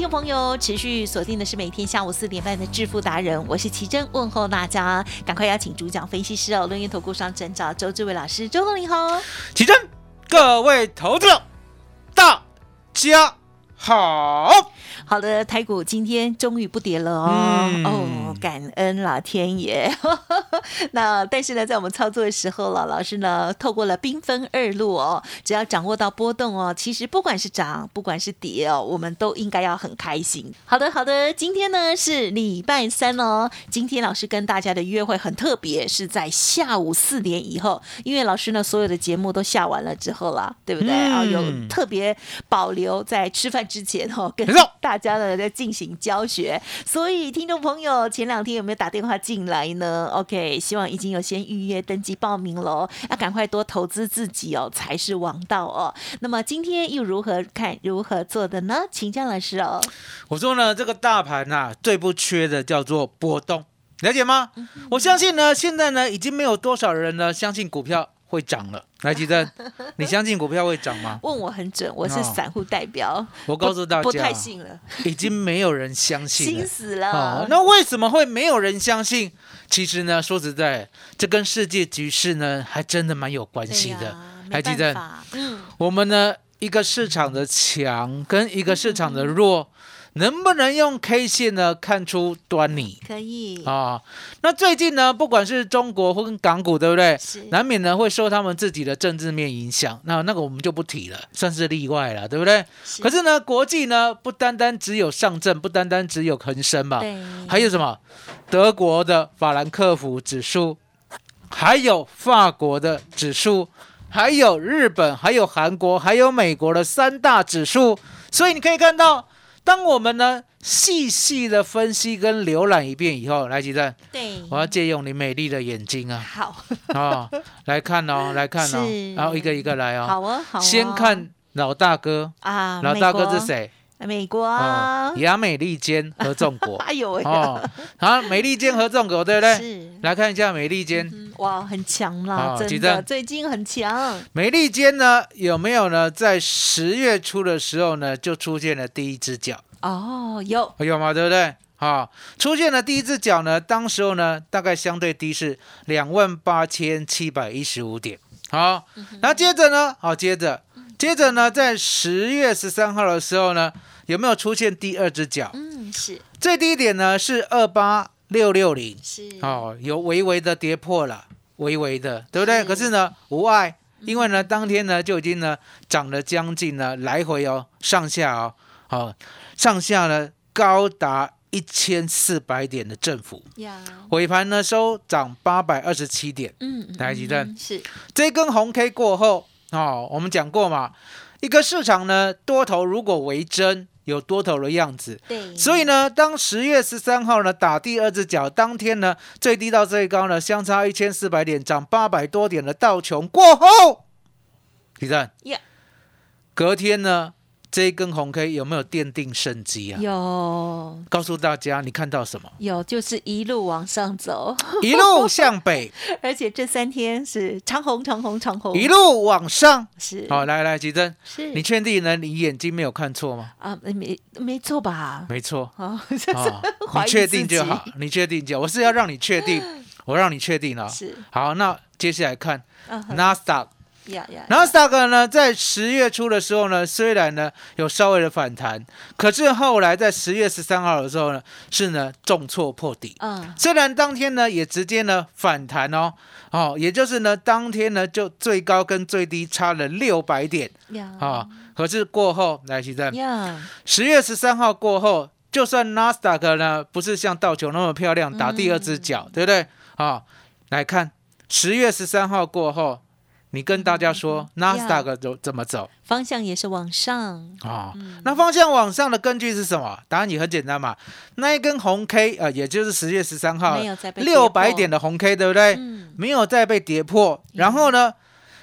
听众朋友持续锁定的是每天下午四点半的致富达人，我是奇珍，问候大家，赶快邀请主讲分析师哦，论音投顾上证照周志伟老师，周总你好，奇珍，各位投资者，大家好。好的，台股今天终于不跌了哦，嗯哦，感恩老天爷。那但是呢，在我们操作的时候了，老师呢透过了兵分二路哦，只要掌握到波动哦，其实不管是涨，不管是跌哦，我们都应该要很开心。好的，好的，今天呢是礼拜三哦，今天老师跟大家的约会很特别，是在下午四点以后，因为老师呢所有的节目都下完了之后啦，对不对？嗯啊、有特别保留在吃饭之前哦，跟大家呢在进行教学，所以听众朋友前两天有没有打电话进来呢？OK，希望已经有先预约登记报名喽，要赶快多投资自己哦，才是王道哦。那么今天又如何看如何做的呢？请江老师哦。我说呢，这个大盘啊、最不缺的叫做波动，了解吗？我相信呢，现在呢，已经没有多少人呢相信股票会涨了。来，吉珍，你相信股票会涨吗？问我很准，我是哦散户代表，我告诉大不不太家，信了，已经没有人相信了。心死了。哦，那为什么会没有人相信？其实呢，说实在，这跟世界局势呢，还真的蛮有关对系的。呀没还记得办法，嗯，我们呢，一个市场的强跟一个市场的弱，能不能用 K 线呢看出端倪可以，啊？那最近呢，不管是中国或跟港股，对不对？是难免呢会受他们自己的政治面影响，那那个我们就不提了，算是例外了，对不对？是可是呢，国际呢不单单只有上证，不单单只有恒生嘛，对，还有什么？德国的法兰克福指数，还有法国的指数，还有日本，还有韩国，还有美国的三大指数。所以你可以看到，当我们呢细细的分析跟浏览一遍以后，来，吉正，对，我要借用你美丽的眼睛啊。好，啊、来看哦，来看哦，然后一个一个来哦。好啊，好哦，先看老大哥，啊，老大哥是？谁？美国哦啊，，亚美利坚合众国。哎呦喂，哦，好，美利坚合众国，对不对？是，来看一下美利坚，嗯哇，很强啦，真的，最近很强，美利坚呢有没有呢？在十月初的时候呢，就出现了第一只脚，哦，有，有吗？对不对？好、出现了第一只脚呢，当时候呢，大概相对低是两万八千七百一十五点。好，然后接着呢，好，接着，接着呢，在十月十三号的时候呢，有没有出现第二只脚？嗯，是最低点呢是二八六六零。是，哦，有微微的跌破了，微微的，对不对？是可是呢，无碍，因为呢，当天呢就已经呢涨了将近呢来回哦，上下哦，哦，上下呢高达一千四百点的振幅，呀，尾盘呢收涨八百二十七点。嗯，嗯台积电嗯是，这根红 K 过后，哦，我们讲过嘛，一个市场呢多头如果为真，有多头的样子，对，所以呢，当十月十三号呢打第二只脚，当天呢最低到最高呢相差一千四百点，涨八百多点的道琼过后，李正。隔天呢这一根红 K 有没有奠定胜机啊？有告诉大家，你看到什么？有，就是一路往上走，一路向北，而且这三天是长红长红长红，一路往上。是，好，来来，吉珍，是你确定呢？你眼睛没有看错吗？啊，没没错吧？没错。啊，你确定就好，你确定就好。我是要让你确定，我让你确定了。是，好，那接下来看嗯哼纳斯达呀呀，纳斯达克呢，在十月初的时候呢，虽然呢有稍微的反弹，可是后来在十月十三号的时候呢，是呢重挫破底。嗯，虽然当天呢也直接呢反弹哦，哦，也就是呢当天呢就最高跟最低差了六百点。呀啊、可是过后来其实，十月十三号过后，就算纳斯达克呢不是像道琼那么漂亮打第二只脚，对不对？啊、来看十月十三号过后，你跟大家说纳斯达克走怎么走？方向也是往上，啊、那方向往上的根据是什么？答案也很简单嘛，那一根红 K 啊、呃也就是十月十三号六百点的红 K，对不对？嗯，没有再被跌破，然后呢，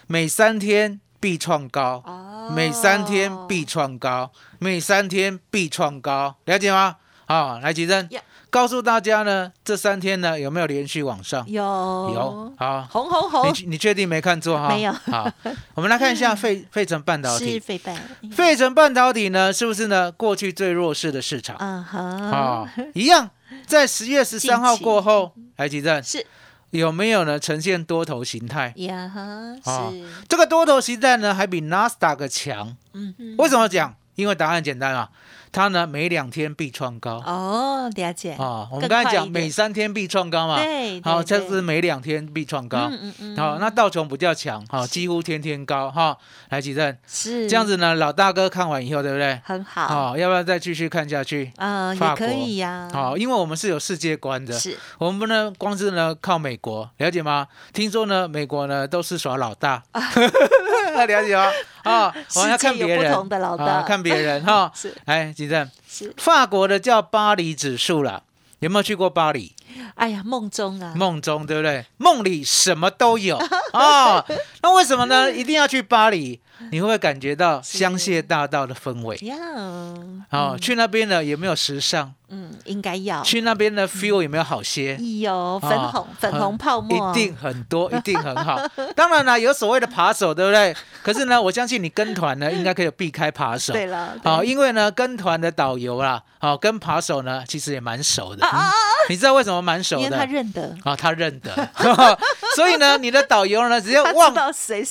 每三天必创高。哦。每三天必创高，每三天必创高，了解吗？好，来吉珍。Yeah 告诉大家呢，这三天呢有没有连续往上？有有，好，红红红你你确定没看错哈？没有好，我们来看一下 费费城半导是体。费半，费城半导体呢，是不是呢过去最弱势的市场？嗯哼，啊，一样，在十月十三号过后，来吉珍是有没有呢呈现多头形态？呀哈，啊是，这个多头形态呢，还比纳斯达克强。嗯哼，为什么讲？因为答案简单啊，它呢每两天必创高哦，了解，啊。我们更刚才讲每三天必创高嘛，对，好，对这是每两天必创高。嗯嗯嗯，好，那道琼比较强，好，几乎天天高哈。来，吉正，是这样子呢，老大哥看完以后，对不对？很好，好，要不要再继续看下去？嗯，也可以呀，好，因为我们是有世界观的，是我们不能光是呢靠美国，了解吗？听说呢，美国呢都是耍老大，了解吗？啊，我们要看别人，同的老大啊，看别人哈。是哎，吉正，是，法国的叫巴黎指数啦，有没有去过巴黎？哎呀，梦中啊，梦中对不对？梦里什么都有 啊。那为什么呢？一定要去巴黎？你会不会感觉到香榭大道的氛围？要，哦，去那边呢有没有时尚？嗯，应该要去那边的 feel 有没有好些？有粉啊红粉红泡沫，一定很多，一定很好。当然了，有所谓的扒手，对不对？可是呢，我相信你跟团呢，应该可以避开扒手。对了，好、因为呢，跟团的导游啦，好、跟扒手呢，其实也蛮熟的。啊啊啊 你知道为什么蛮熟因为他的？认得，啊、他认得，所以呢，你的导游呢，直接望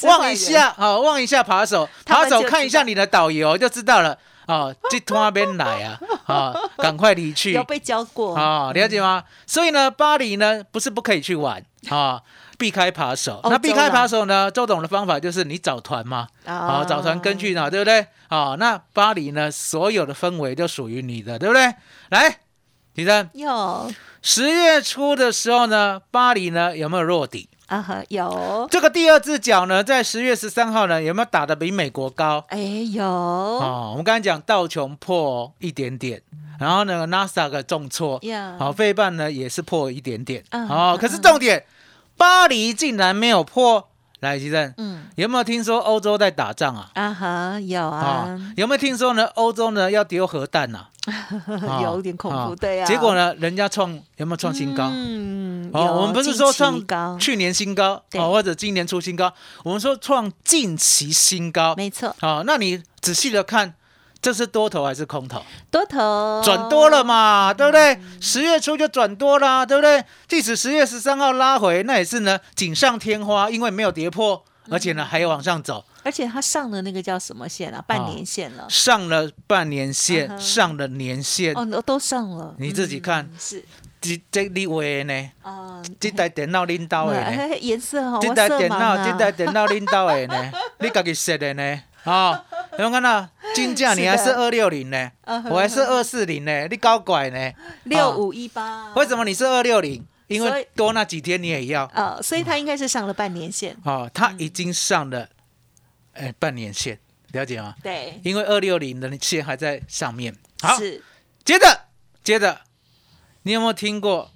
望，一下，好、望一下扒手，扒手看一下你的导游就知道了。哦，这拖那边来啊，啊、赶快离去有被教过，啊、了解吗？所以呢，巴黎呢不是不可以去玩啊、避开扒手。那避开扒手呢，周董的方法就是你找团嘛，啊、啊找团根据哪，对不对？啊、那巴黎呢，所有的氛围都属于你的，对不对？来，李生，有十月初的时候呢，巴黎呢有没有落底？啊哈有，这个第二只脚呢，在十月十三号呢，有没有打的比美国高？哎有，哦，我们刚才讲道琼破一点点，然后呢，n a s a 的重挫，呀，好，费半呢也是破一点点，嗯哦，嗯可是重点，巴黎竟然没有破。来，其正，嗯有没有听说欧洲在打仗啊？啊哈有啊、啊，有没有听说呢？欧洲呢要丢核弹呐、啊有点恐啊怖，对啊，结果呢，人家创有没有创新高？嗯，哦，有我们不是说创高，去年新高对哦，或者今年出新高，我们说创近期新高。没错，好、那你仔细的看，这是多头还是空头？多头转多了嘛，对不对？十月初就转多啦，对不对？即使十月十三号拉回，那也是呢锦上添花，因为没有跌破，而且呢还有往上走，而且它上了那个叫什么线啊？半年线了，上了半年线，嗯上了年线。哦，都都上了，你自己看嗯是这这你为的呢？啊，这台电脑领导的呢？哎颜色哦，这台电脑，啊这台电脑领导的呢？你自己设的呢？啊，有没有看到金价你还是二六零呢？我还是二四零呢？你搞怪呢？六五一八，为什么你是二六零？因为多那几天你也要。哦，所以他应该是上了半年线，哦，他已经上了，哎、半年线，了解吗？对，因为二六零的线还在上面。好，接着接着，你有没有听过？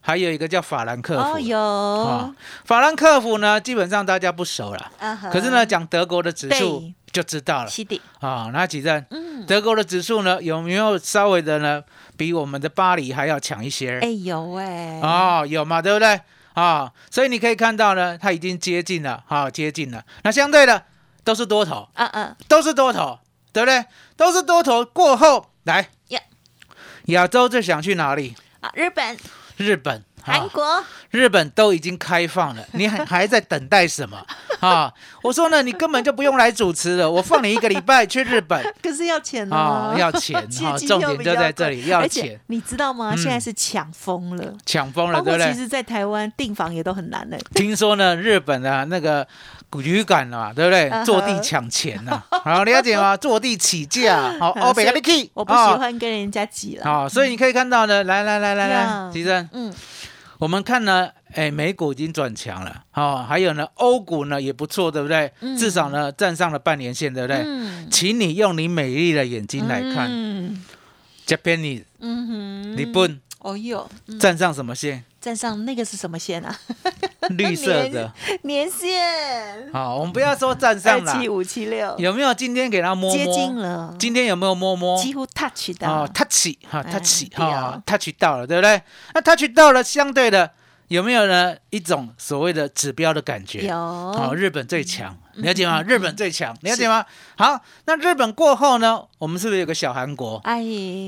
还有一个叫法兰克福。哦有啊，法兰克福呢，基本上大家不熟了。可是呢，讲德国的指数对就知道了是的，啊。那几站？嗯，德国的指数呢，有没有稍微的呢，比我们的巴黎还要强一些？哎有哎，哦，有嘛，对不对？啊，所以你可以看到呢，它已经接近了，啊，接近了。那相对的都是多头，啊嗯，都是多头，对不对？都是多头过后来亚亚洲最想去哪里？啊，日本日本韩国。日本都已经开放了，你还还在等待什么？啊？我说呢，你根本就不用来主持了，我放你一个礼拜去日本。可是要钱啊，哦，要钱借哈，机又比重点就在这里，要钱，你知道吗？嗯。现在是抢疯了，抢疯了，包对不对？其实，在台湾订房也都很难的。听说呢，日本的那个语感啊，对不对？坐地抢钱呐，好了解吗？坐地起价，好，我不喜欢跟人家挤了。好，所以你可以看到呢，来来来来来呀，吉生，嗯，我们看呢，哎，美股已经转强了，哦，还有呢，欧股呢也不错，对不对？嗯至少呢站上了半年线，对不对？嗯请你用你美丽的眼睛来看，嗯、Japan，嗯哼，日本哦哟，嗯站上什么线？站上那个是什么线啊？绿色的。年线好，我们不要说站上了七，五七六，有没有今天给他摸接近摸？了，今天有没有摸摸？几乎 touch 到哦，touch 哈哎，touch 哈，touch 到了，对不对？那 touch 到了，相对的有没有呢？一种所谓的指标的感觉？有好，日本最强，嗯了解吗？日本最强，了解吗？好，那日本过后呢？我们是不是有个小韩国？哎，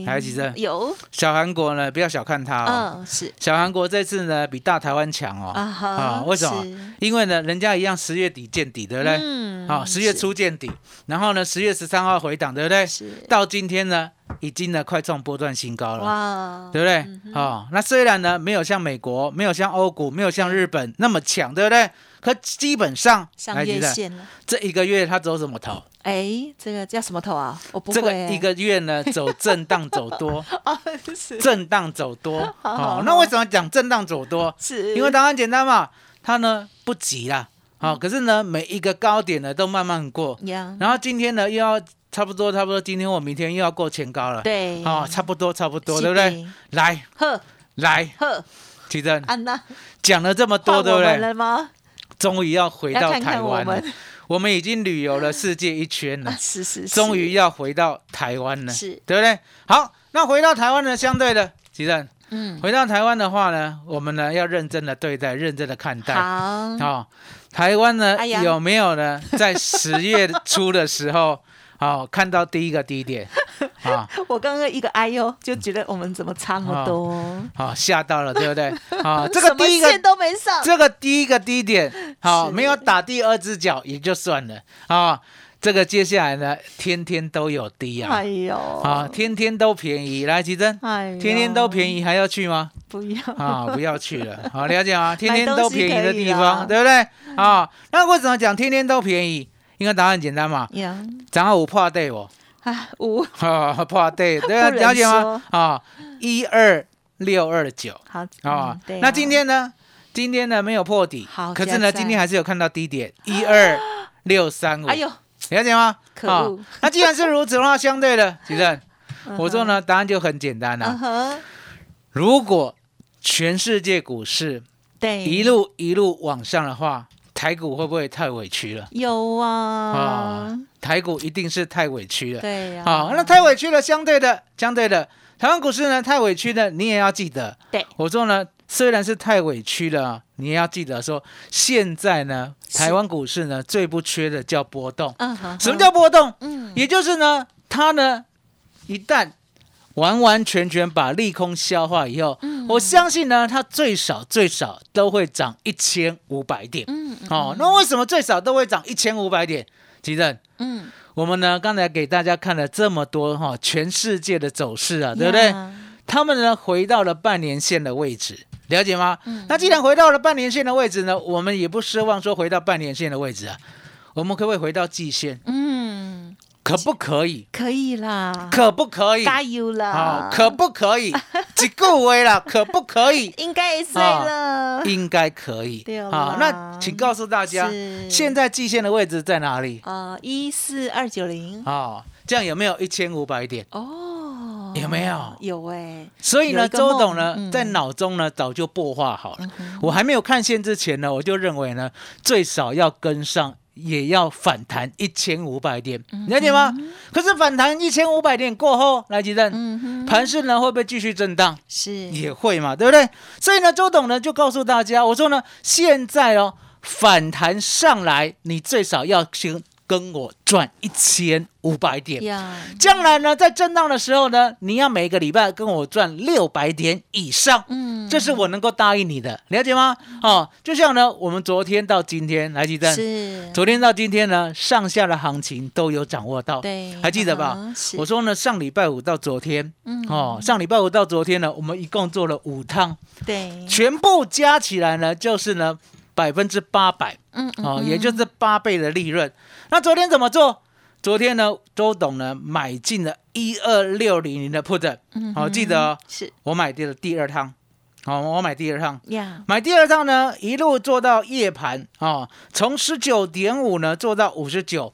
还有几只有，小韩国呢，不要小看它哦。嗯，是小韩国这次呢，比大台湾强哦。啊为什么？因为呢，人家一样十月底见底，对不对？嗯好，十月初见底，然后呢，十月十三号回档，对不对？是到今天呢，已经呢快创波段新高了。哇，对不对？嗯哦，那虽然呢没有像美国、没有像欧股、没有像日本那么强，对不对？可基本上，上月线了。这一个月它走什么头？哎，这个叫什么头啊？我不会这个一个月呢走震荡走多，哦，是震荡走多。好好好，哦那为什么讲震荡走多？是，因为答案简单嘛，它呢不急啦。好，可是呢每一个高点呢都慢慢过，呀，然后今天呢又要差不多差不多，今天或明天又要过前高了。对，哦，差不多差不多，是对不对？的？来呵来，呵，奇珍安娜，讲了这么多，对不对？了吗？终于要回到台湾了。我们已经旅游了世界一圈啊了，是 是，是终于要回到台湾了，是对不对？好，那回到台湾呢，相对的，吉正，嗯，回到台湾的话呢，我们呢要认真的对待，认真的看待。好，好、台湾呢、哎有没有呢？在十月初的时候，好、看到第一个低点，啊，我刚刚一个哎呦，就觉得我们怎么差那么多？好、吓到了，对不对？啊，这个第一个都没上，这个第一个低点，好、是没有打第二只脚也就算了啊。这个接下来呢，天天都有低啊，哎呦，啊，天天都便宜，来吉珍，哎，天天都便宜还要去吗？不要啊，不要去了，好了解吗？天天都便宜的地方，对不对？啊，那为什么讲天天都便宜？因为答案简单嘛，呀，涨到五破对不？啊，五。啊，破对，对了解吗？啊，一二六二九。好啊那今天呢？今天呢没有破底，好可是呢，今天还是有看到低点一二六三五，哎呦，了解吗？啊可恶，那既然是如此的话，相对的，吉正，嗯我说呢，答案就很简单嗯了。哼，如果全世界股市对，一路一路往上的话，台股会不会太委屈了？有啊啊，台股一定是太委屈了。对呀，好，那太委屈了，相对的，相对的，台湾股市呢太委屈了，你也要记得。对，我说呢，虽然是太委屈了，你也要记得说，现在呢，台湾股市呢最不缺的叫波动。嗯哼，什么叫波动？嗯也就是呢，它呢一旦完完全全把利空消化以后，嗯我相信呢，它最少最少都会涨一千五百点。嗯嗯哦，那为什么最少都会涨一千五百点？其正，嗯，我们呢刚才给大家看了这么多哈、全世界的走势啊，对不对？他们呢回到了半年线的位置，了解吗？嗯那既然回到了半年线的位置呢，我们也不奢望说回到半年线的位置啊，我们可不可以回到季线？嗯，可不可以？可以啦，可不可以？加油啦好，，可不可以？几个位了？可不可以？应该也碎了，应该可以对。啦好，那请告诉大家，是现在季线的位置在哪里？啊，一四二九零哦，这样有没有一千五百点？哦，有没有有哎，所以呢，周董呢，嗯在脑中呢早就擘画好了。嗯我还没有看线之前呢，我就认为呢，最少要跟上，也要反弹一千五百点，嗯了解吗？可是反弹一千五百点过后，来吉正，嗯哼，盘势呢会不会继续震荡？是也会嘛，对不对？所以呢，周董呢就告诉大家，我说呢，现在哦反弹上来，你最少要先跟我赚一千五百点。呀，将来呢，在震荡的时候呢，你要每个礼拜跟我赚六百点以上，嗯，这是我能够答应你的，了解吗？哦，就像呢，我们昨天到今天来记得，是，昨天到今天呢，上下的行情都有掌握到，对，还记得吧？嗯我说呢，上礼拜五到昨天，嗯。哦，上礼拜五到昨天呢，我们一共做了五趟，对，全部加起来呢，就是呢百分之八百，嗯嗯哦，也就是八倍的利润。那昨天怎么做？昨天呢，周董呢买进了一二六零零的 put，嗯好、记得、哦、是我买的第二趟，好、我买第二趟。呀，买第二趟呢，一路做到夜盘哦，从十九点五呢做到五十九，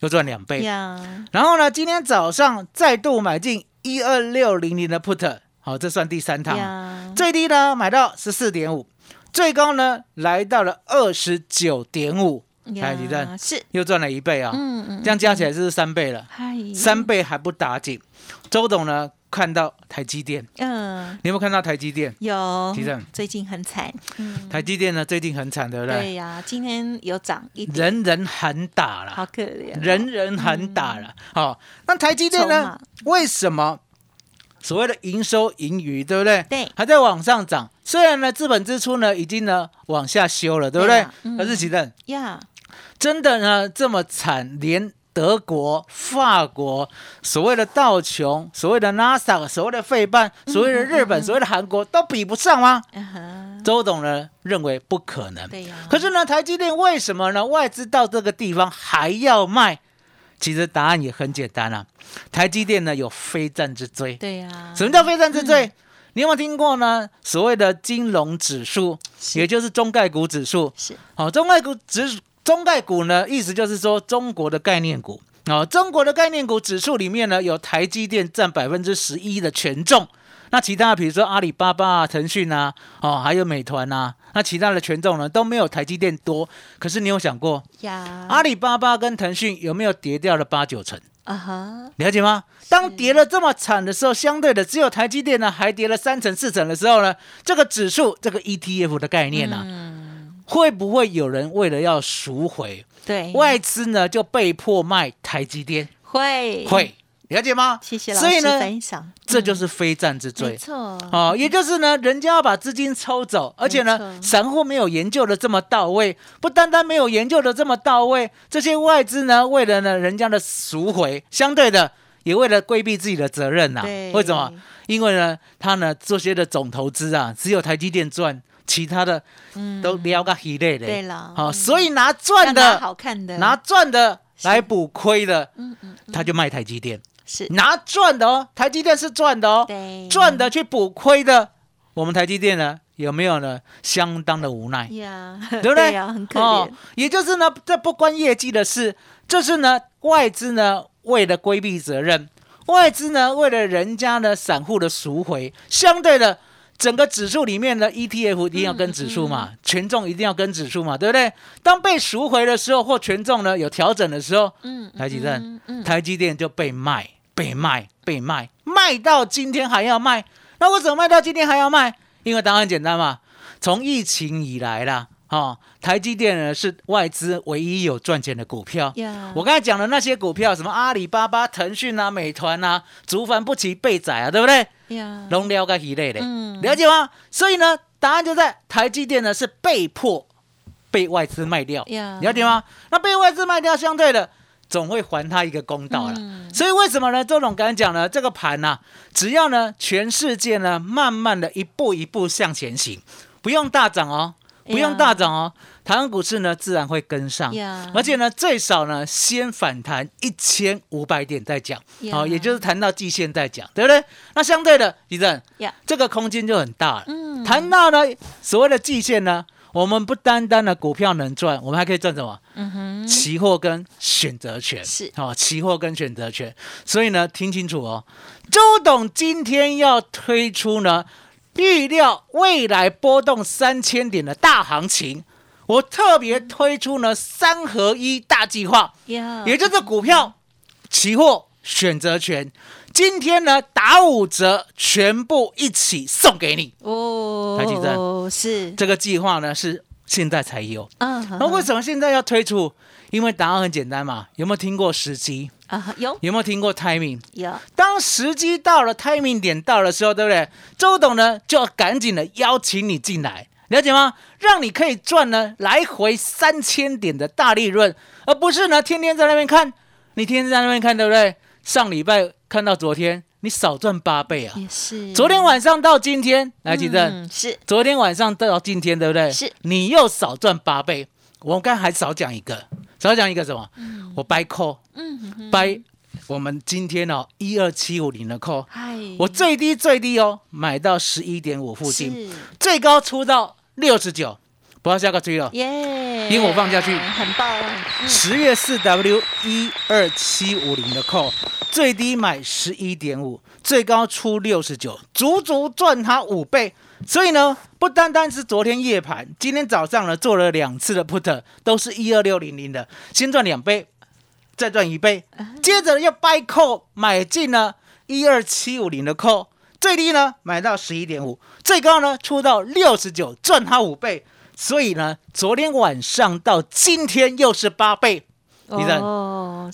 又赚两倍。呀，然后呢，今天早上再度买进一二六零零的 put，好、这算第三趟。呀，最低呢买到十四点五，最高呢来到了二十九点五，来，李正是，又赚了一倍啊、嗯嗯，这样加起来是三倍了？嗨，三倍还不打紧。周董呢看到台积电，嗯，你有没有看到台积电？有。其实，最近很惨，嗯，台积电呢最近很惨，对不对？对呀，今天有涨一点，人人喊打了，好可怜哦，人人喊打了。哦，那台积电呢？为什么所谓的营收盈余，对不对？对。还在往上涨。虽然呢，资本支出呢已经呢往下修了，对不对？可是其实呀，真的呢这么惨，连德国、法国、所谓的道琼、所谓的 NASA、所谓的费半、所谓的日本、所谓的韩国都比不上吗？周董呢认为不可能。对呀，可是呢，台积电为什么呢？外资到这个地方还要卖？其实答案也很简单啊，台积电呢有非战之罪。对呀，什么叫非战之罪？你有没有听过呢？所谓的金融指数，也就是中概股指数。是，好、中概股指中概股呢，意思就是说中国的概念股。哦，中国的概念股指数里面呢，有台积电占百分之十一的权重。那其他比如说阿里巴巴啊、腾讯啊，哦，还有美团啊，那其他的权重呢都没有台积电多。可是你有想过，呀，阿里巴巴跟腾讯有没有跌掉了八九成？啊哈，了解吗？当跌了这么惨的时候，相对的只有台积电呢还跌了三成四成的时候呢，这个指数这个 ETF 的概念呢、嗯，会不会有人为了要赎回，对，外资呢就被迫卖台积电？会会了解吗？谢谢老师所以呢，分享，这就是非战之罪没。错，哦，也就是呢，人家要把资金抽走，而且呢，散户没有研究的这么到位，不单单没有研究的这么到位，这些外资呢，为了呢人家的赎回，相对的也为了规避自己的责任呐、对为什么？因为呢，他呢这些的总投资啊，只有台积电赚，其他的都撩个稀累的。嗯对了好、嗯所以拿要赚拿的好看的，拿赚的来补亏的，嗯嗯，他就卖台积电。是，拿赚的哦，台积电是赚的哦，对，赚的去补亏的，我们台积电呢有没有呢？相当的无奈，呀，对不对？呀，很可哦怜，，也就是呢，这不关业绩的事，这是呢外资呢为了规避责任，外资呢为了人家呢散户的赎回，相对的。整个指数里面的 ETF 一定要跟指数嘛，权重一定要跟指数嘛，对不对？当被赎回的时候，或权重呢有调整的时候，嗯，台积电台积电就被卖，被卖，被卖，卖到今天还要卖。那为什么卖到今天还要卖？因为答案简单嘛，从疫情以来啦，哦，台积电呢是外资唯一有赚钱的股票。呀，我刚才讲的那些股票，什么阿里巴巴、腾讯啊、美团啊，竹凡不齐被宰啊，对不对？呀，龙了解一类的，嗯了解吗？所以呢，答案就在台积电呢是被迫被外资卖掉，呀了解吗？那被外资卖掉，相对的总会还他一个公道了。嗯所以为什么呢？周总刚才讲呢，这个盘呢、只要呢全世界呢慢慢的一步一步向前行，不用大涨哦，不用大涨哦，台湾股市呢自然会跟上。呀，而且呢，最少呢，先反弹一千五百点再讲，呀好、也就是谈到季线再讲，对不对？那相对的，地震呀，这个空间就很大了。嗯，谈到呢所谓的季线呢，我们不单单的股票能赚，我们还可以赚什么？嗯哼，期货跟选择权是哦，期货跟选择权。所以呢，听清楚哦，周董今天要推出呢，预料未来波动三千点的大行情。我特别推出呢三合一大计划，呀，也就是股票、期货、选择权，今天呢打五折，全部一起送给你。哦，台积电是，这个计划呢是现在才有。嗯，那为什么现在要推出？因为答案很简单嘛，有没有听过时机？啊有有没有听过 timing？有当时机到了，timing 点到的时候，对不对？周董呢就要赶紧的邀请你进来，了解吗？让你可以赚呢来回三千点的大利润，而不是呢天天在那边看，你天天在那边看，对不对？上礼拜看到昨天，你少赚八倍啊！也是，昨天晚上到今天，来记得，嗯是昨天晚上到今天，对不对？是你又少赚八倍。我刚才还少讲一个，少讲一个什么？我掰扣，嗯掰我们今天哦一二七五零的扣，嗨，我最低最低哦买到十一点五附近，最高出到六十九，不要下个追了。耶，因为我放下去。很棒，嗯。十月四 W 一二七五零的扣，最低买十一点五，最高出六十九，足足赚它五倍。所以呢，不单单是昨天夜盘，今天早上呢做了两次的 put，都是一二六零零的，先赚两倍，再赚一倍，接着又 buy call 买进呢一二七五零的 call，最低呢买到十一点五，最高呢出到六十九，赚它五倍。所以呢，昨天晚上到今天又是八倍，你看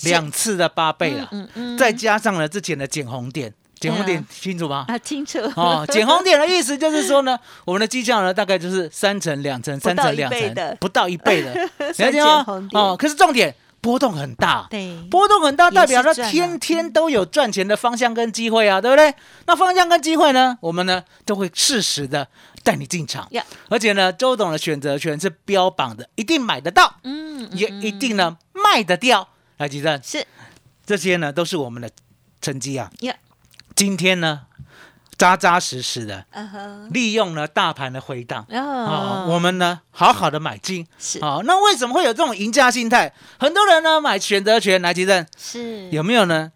两次的八倍了，嗯嗯再加上了之前的减红点，减红点清楚吗？啊，清楚。哦，减红点的意思就是说呢，我们的绩效呢大概就是三成、两成、三到成、两成，不到一倍的，了算解吗？哦，可是重点波动很大，对。波动很大，代表它天天都有赚钱的方向跟机会啊，对不对？那方向跟机会呢，我们呢都会适时的带你进场。呀，而且呢，周董的选择权是标榜的，一定买得到，嗯也一定呢卖得掉。来，吉正，是。这些呢都是我们的成绩啊。呀，今天呢，扎扎实实的利用了大盘的回档。啊、哦，我们呢好好的买进，是好、那为什么会有这种赢家心态？很多人呢买选择权，来提振是有没有呢？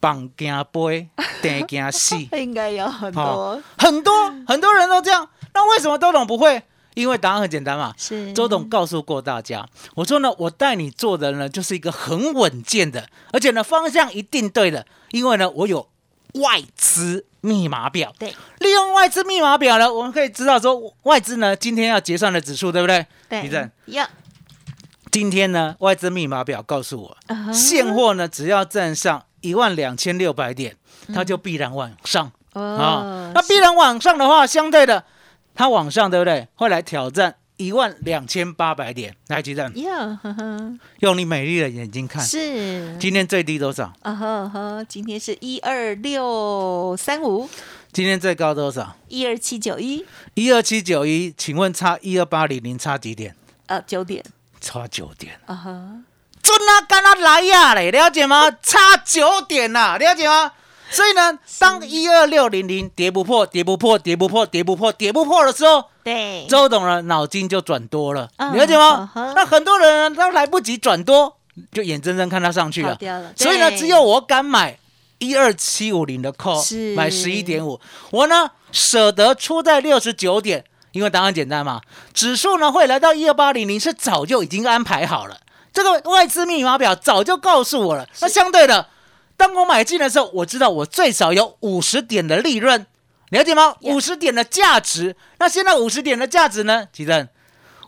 绑惊杯，跌惊戏，应该有很多好很多很多人都这样。那为什么周董不会？因为答案很简单嘛。是周董告诉过大家，我说呢，我带你做的呢，就是一个很稳健的，而且呢方向一定对的，因为呢我有外资密码表。对利用外资密码表呢，我们可以知道说外资呢今天要结算的指数，对不对？对地震呀，今天呢外资密码表告诉我，现货呢只要站上一万两千六百点，它就必然往上。啊、哦那必然往上的话，相对的，它往上对不对？会来挑战一万两千八百点。来，吉正，呀，呵呵用你美丽的眼睛看，是今天最低多少？啊呵呵，今天是一二六三五今天最高多少？一二七九一一二七九一，请问差一二八零零差几点？呃九点差九点。啊呵，准啊，干他来呀嘞，了解吗？差九点呐、了解吗？所以呢，当一二六零零跌不破、跌不破、跌不破、跌不破、跌不破的时候，对，周董呢脑筋就转多了，嗯了解吗？嗯？那很多人呢都来不及转多，就眼睁睁看它上去了。了。所以呢，只有我敢买一二七五零的 call，是。买十一点五，我呢舍得出在六十九点，因为答案简单嘛，指数呢会来到一二八零零是早就已经安排好了，这个外资密码表早就告诉我了。那相对的，当我买进的时候，我知道我最少有五十点的利润，了解吗？五十点的价值。那现在五十点的价值呢？吉正，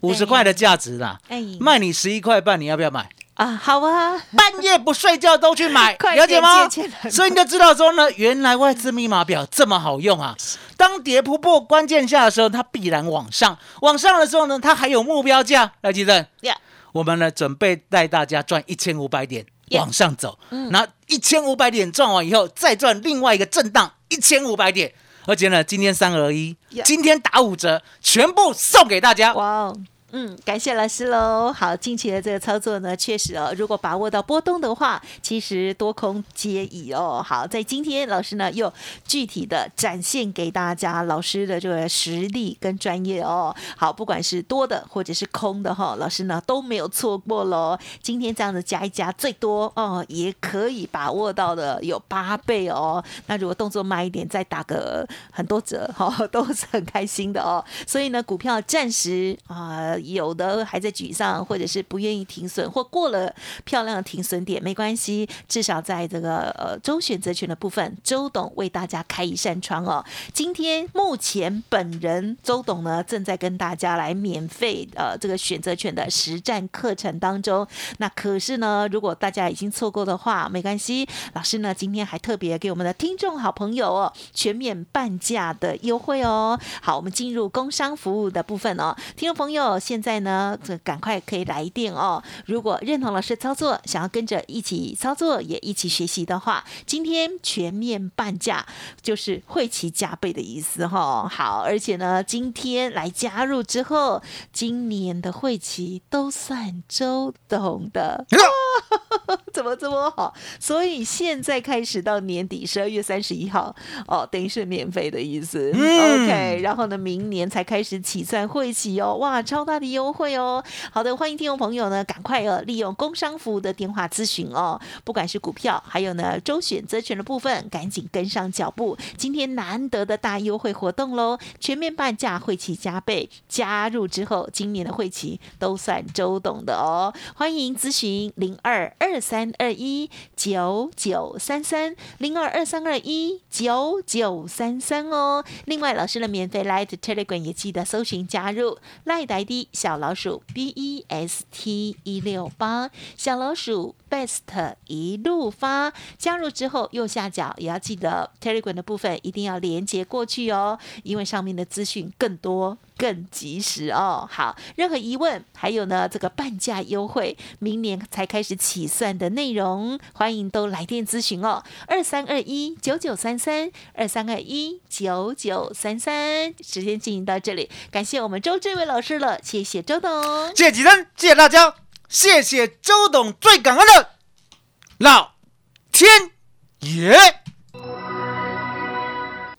五十块的价值啦，哎卖你十一块半，你要不要买？啊好啊，半夜不睡觉都去买，快了解吗？所以你就知道说呢，原来外资密码表这么好用啊！当跌突破关键价的时候，它必然往上；往上的时候呢，它还有目标价。来，吉正，呀我们呢准备带大家赚一千五百点往上走，然后一千五百点赚完以后，再赚另外一个震荡一千五百点，而且呢，今天三二一今天打五折，全部送给大家。哇哦。嗯，感谢老师喽。好，近期的这个操作呢，确实哦，如果把握到波动的话，其实多空皆宜哦。好，在今天老师呢又具体的展现给大家老师的这个实力跟专业哦。好，不管是多的或者是空的哈、老师呢都没有错过喽。今天这样子加一加，最多哦也可以把握到的有八倍哦。那如果动作慢一点，再打个很多折哈、都是很开心的哦。所以呢，股票暂时啊、有的还在沮丧，或者是不愿意停损，或过了漂亮的停损点，没关系，至少在这个呃周选择权的部分，周董为大家开一扇窗哦。今天目前本人周董呢正在跟大家来免费呃这个选择权的实战课程当中。那可是呢，如果大家已经错过的话，没关系，老师呢今天还特别给我们的听众好朋友哦全面半价的优惠哦。好，我们进入工商服务的部分哦，听众朋友现在呢，这赶快可以来电哦。如果认同老师操作，想要跟着一起操作，也一起学习的话，今天全面半价，就是会期加倍的意思哈。好，而且呢，今天来加入之后，今年的会期都算周董的。怎么这么好？所以现在开始到年底十二月三十一号哦，等于是免费的意思。OK，然后呢，明年才开始起算会期哦，哇，超大的优惠哦。好的，欢迎听众朋友呢，赶快哦，利用工商服务的电话咨询哦，不管是股票，还有呢周选择权的部分，赶紧跟上脚步。今天难得的大优惠活动喽，全面半价，会期加倍，加入之后，今年的会期都算周董的哦。欢迎咨询零二二三二一九九三三零二二三二一九九三三哦。另外，老师的免费 Light Telegram 也记得搜寻加入 Light ID 小老鼠 B E S T 一六八小老鼠 Best 一路发。加入之后，右下角也要记得 Telegram 的部分一定要连接过去哦，因为上面的资讯更多。更及时哦，好，任何疑问，还有呢，这个半价优惠，明年才开始起算的内容，欢迎都来电咨询哦，二三二一九九三三，二三二一九九三三，时间进行到这里，感谢我们周志伟老师了，谢谢周董，谢谢吉生，谢谢大家，谢谢周董，最感恩的老天爷。